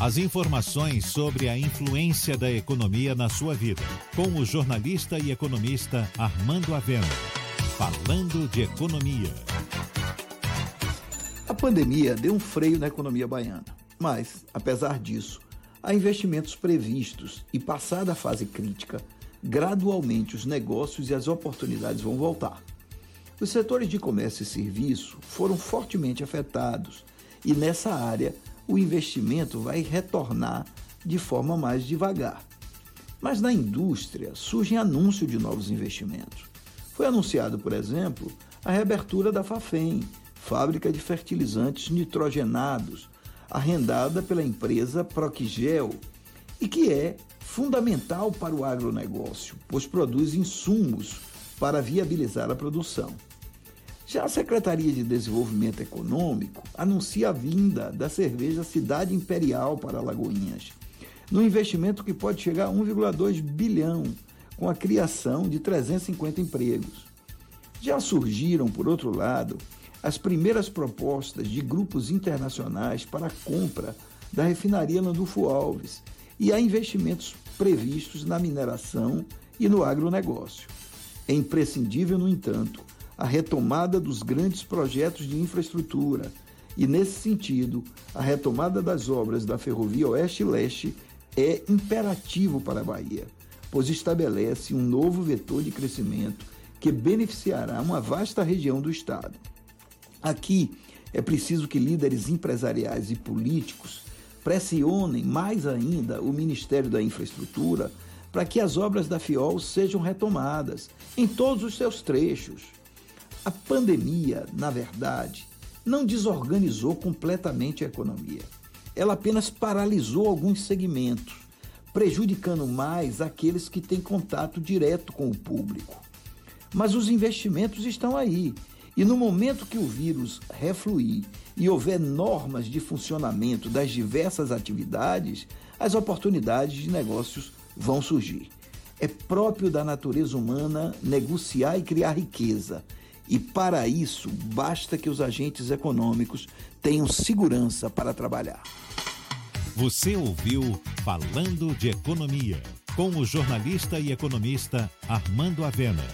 As informações sobre a influência da economia na sua vida, com o jornalista e economista Armando Avena. Falando de economia. A pandemia deu um freio na economia baiana, mas, apesar disso, há investimentos previstos e, passada a fase crítica, gradualmente os negócios e as oportunidades vão voltar. Os setores de comércio e serviço foram fortemente afetados e, nessa área, o investimento vai retornar de forma mais devagar. Mas na indústria surgem anúncios de novos investimentos. Foi anunciado, por exemplo, a reabertura da Fafem, fábrica de fertilizantes nitrogenados, arrendada pela empresa Procgel, e que é fundamental para o agronegócio, pois produz insumos para viabilizar a produção. Já a Secretaria de Desenvolvimento Econômico anuncia a vinda da cerveja Cidade Imperial para Lagoinhas, no investimento que pode chegar a 1,2 bilhão, com a criação de 350 empregos. Já surgiram, por outro lado, as primeiras propostas de grupos internacionais para a compra da refinaria Landulfo Alves e há investimentos previstos na mineração e no agronegócio. É imprescindível, no entanto, a retomada dos grandes projetos de infraestrutura e, nesse sentido, a retomada das obras da Ferrovia Oeste-Leste é imperativo para a Bahia, pois estabelece um novo vetor de crescimento que beneficiará uma vasta região do Estado. Aqui é preciso que líderes empresariais e políticos pressionem mais ainda o Ministério da Infraestrutura para que as obras da FIOL sejam retomadas em todos os seus trechos a pandemia, na verdade, não desorganizou completamente a economia. Ela apenas paralisou alguns segmentos, prejudicando mais aqueles que têm contato direto com o público. Mas os investimentos estão aí, e no momento que o vírus refluir e houver normas de funcionamento das diversas atividades, as oportunidades de negócios vão surgir. É próprio da natureza humana negociar e criar riqueza. E para isso, basta que os agentes econômicos tenham segurança para trabalhar. Você ouviu Falando de Economia, com o jornalista e economista Armando Avena.